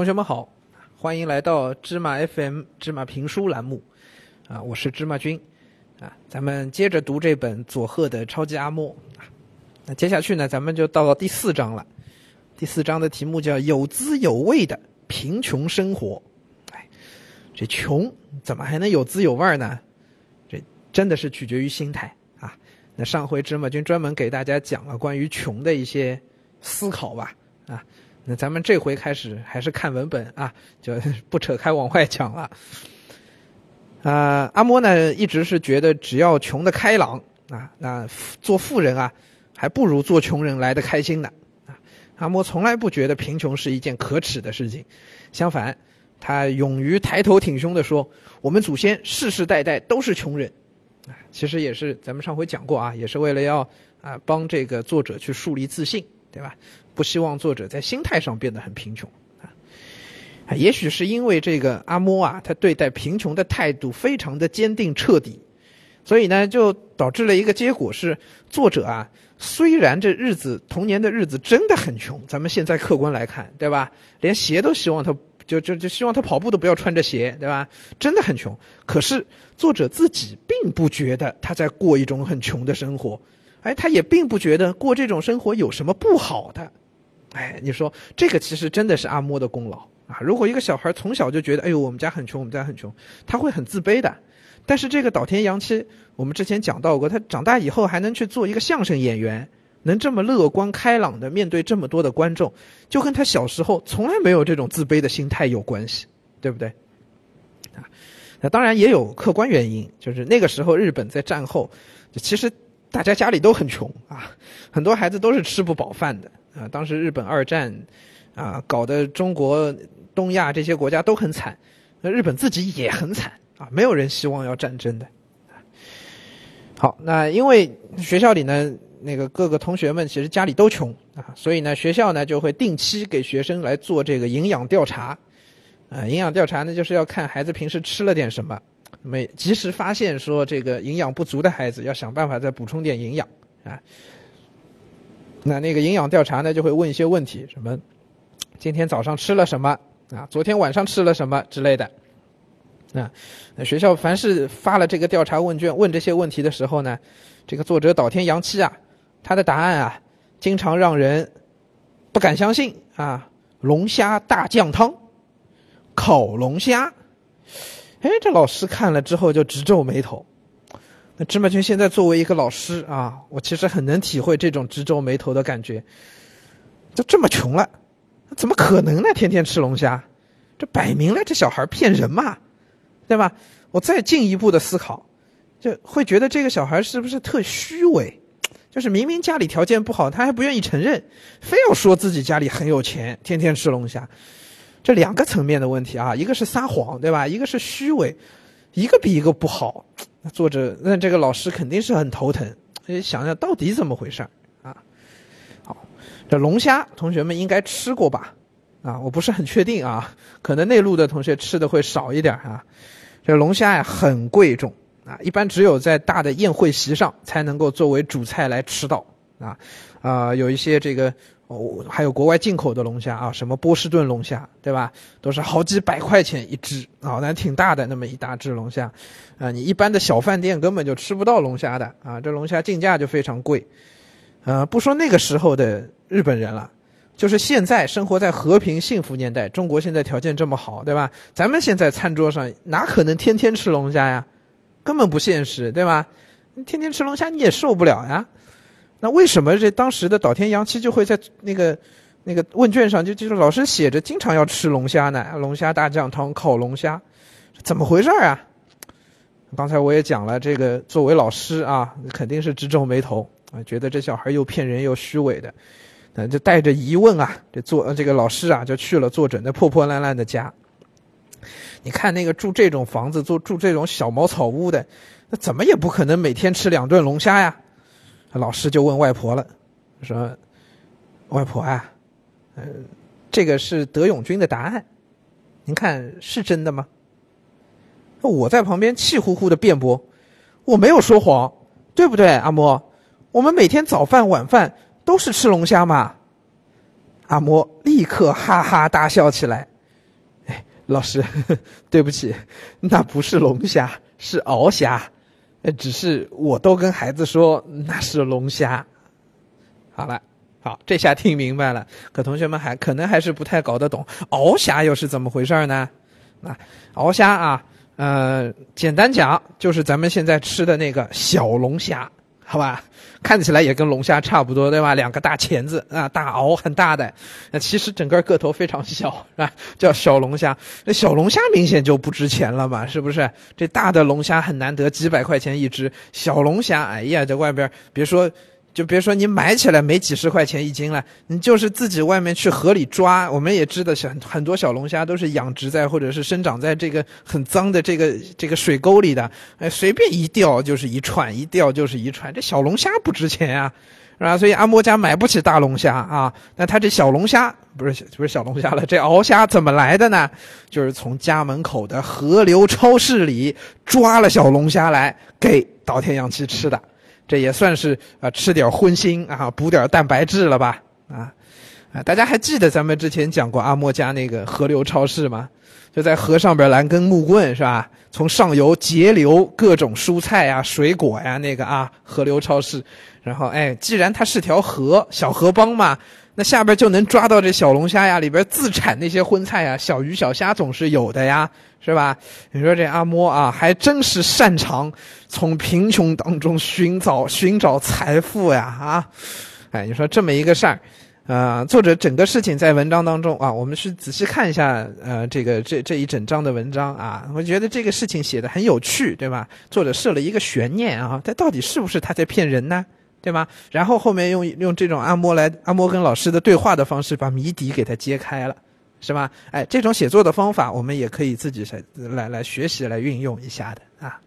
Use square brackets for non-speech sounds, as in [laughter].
同学们好，欢迎来到芝麻 FM 芝麻评书栏目，啊，我是芝麻君，啊，咱们接着读这本佐贺的超级阿莫，那接下去呢，咱们就到了第四章了，第四章的题目叫有滋有味的贫穷生活，哎，这穷怎么还能有滋有味呢？这真的是取决于心态啊。那上回芝麻君专门给大家讲了关于穷的一些思考吧，啊。那咱们这回开始还是看文本啊，就 [laughs] 不扯开往外讲了。啊，阿莫呢一直是觉得只要穷的开朗啊，那做富人啊，还不如做穷人来的开心呢。啊，阿莫从来不觉得贫穷是一件可耻的事情，相反，他勇于抬头挺胸的说：“我们祖先世世代代都是穷人。”啊，其实也是咱们上回讲过啊，也是为了要啊帮这个作者去树立自信，对吧？不希望作者在心态上变得很贫穷啊，也许是因为这个阿莫啊，他对待贫穷的态度非常的坚定彻底，所以呢，就导致了一个结果是，作者啊，虽然这日子童年的日子真的很穷，咱们现在客观来看，对吧？连鞋都希望他就就就希望他跑步都不要穿着鞋，对吧？真的很穷，可是作者自己并不觉得他在过一种很穷的生活，哎，他也并不觉得过这种生活有什么不好的。哎，你说这个其实真的是阿莫的功劳啊！如果一个小孩从小就觉得，哎呦，我们家很穷，我们家很穷，他会很自卑的。但是这个岛田洋七，我们之前讲到过，他长大以后还能去做一个相声演员，能这么乐观开朗的面对这么多的观众，就跟他小时候从来没有这种自卑的心态有关系，对不对？啊，那当然也有客观原因，就是那个时候日本在战后，其实大家家里都很穷啊，很多孩子都是吃不饱饭的。啊，当时日本二战，啊，搞得中国、东亚这些国家都很惨，那日本自己也很惨啊，没有人希望要战争的。好，那因为学校里呢，那个各个同学们其实家里都穷啊，所以呢，学校呢就会定期给学生来做这个营养调查，啊，营养调查呢就是要看孩子平时吃了点什么，没及时发现说这个营养不足的孩子，要想办法再补充点营养啊。那那个营养调查呢，就会问一些问题，什么今天早上吃了什么啊？昨天晚上吃了什么之类的。啊，那学校凡是发了这个调查问卷问这些问题的时候呢，这个作者岛田洋七啊，他的答案啊，经常让人不敢相信啊。龙虾大酱汤，烤龙虾，哎，这老师看了之后就直皱眉头。那芝麻君现在作为一个老师啊，我其实很能体会这种直皱眉头的感觉。就这么穷了，怎么可能呢？天天吃龙虾，这摆明了这小孩骗人嘛，对吧？我再进一步的思考，就会觉得这个小孩是不是特虚伪？就是明明家里条件不好，他还不愿意承认，非要说自己家里很有钱，天天吃龙虾。这两个层面的问题啊，一个是撒谎，对吧？一个是虚伪，一个比一个不好。作者，那这个老师肯定是很头疼，想想到底怎么回事啊？好，这龙虾同学们应该吃过吧？啊，我不是很确定啊，可能内陆的同学吃的会少一点啊。这龙虾呀很贵重啊，一般只有在大的宴会席上才能够作为主菜来吃到啊啊，有一些这个。哦，还有国外进口的龙虾啊，什么波士顿龙虾，对吧？都是好几百块钱一只啊，那挺大的那么一大只龙虾，啊，你一般的小饭店根本就吃不到龙虾的啊，这龙虾进价就非常贵，呃，不说那个时候的日本人了，就是现在生活在和平幸福年代，中国现在条件这么好，对吧？咱们现在餐桌上哪可能天天吃龙虾呀？根本不现实，对吧？你天天吃龙虾你也受不了呀。那为什么这当时的岛田洋七就会在那个那个问卷上就就是老师写着经常要吃龙虾呢？龙虾大酱汤、烤龙虾，怎么回事啊？刚才我也讲了，这个作为老师啊，肯定是直皱眉头啊，觉得这小孩又骗人又虚伪的，那就带着疑问啊，这作这个老师啊就去了作者那破破烂烂的家。你看那个住这种房子、住住这种小茅草屋的，那怎么也不可能每天吃两顿龙虾呀？老师就问外婆了，说：“外婆啊，嗯，这个是德永君的答案，您看是真的吗？”我在旁边气呼呼的辩驳：“我没有说谎，对不对，阿嬷？我们每天早饭晚饭都是吃龙虾嘛。”阿嬷立刻哈哈大笑起来，哎老师，[laughs] 对不起，那不是龙虾，是鳌虾。呃，只是我都跟孩子说那是龙虾。好了，好，这下听明白了。可同学们还可能还是不太搞得懂，鳌虾又是怎么回事呢？那，鳌虾啊，呃，简单讲就是咱们现在吃的那个小龙虾。好吧，看起来也跟龙虾差不多，对吧？两个大钳子啊，大螯很大的，那其实整个个头非常小，是吧？叫小龙虾。那小龙虾明显就不值钱了嘛，是不是？这大的龙虾很难得，几百块钱一只，小龙虾，哎呀，在外边别说。就别说你买起来没几十块钱一斤了，你就是自己外面去河里抓，我们也知道小很多小龙虾都是养殖在或者是生长在这个很脏的这个这个水沟里的，哎，随便一钓就是一串，一钓就是一串。这小龙虾不值钱啊，是吧？所以阿嬷家买不起大龙虾啊。那他这小龙虾不是不是小龙虾了，这鳌虾怎么来的呢？就是从家门口的河流超市里抓了小龙虾来给岛田洋七吃的。这也算是啊，吃点荤腥啊，补点蛋白质了吧？啊，啊，大家还记得咱们之前讲过阿莫家那个河流超市吗？就在河上边拦根木棍是吧？从上游截流各种蔬菜啊、水果呀，那个啊，河流超市。然后哎，既然它是条河，小河帮嘛。那下边就能抓到这小龙虾呀，里边自产那些荤菜呀，小鱼小虾总是有的呀，是吧？你说这阿嬷啊，还真是擅长从贫穷当中寻找寻找财富呀啊！哎，你说这么一个事儿，呃，作者整个事情在文章当中啊，我们是仔细看一下呃这个这这一整章的文章啊，我觉得这个事情写的很有趣，对吧？作者设了一个悬念啊，他到底是不是他在骗人呢？对吗？然后后面用用这种按摩来按摩跟老师的对话的方式，把谜底给他揭开了，是吧？哎，这种写作的方法，我们也可以自己来来来学习来运用一下的啊。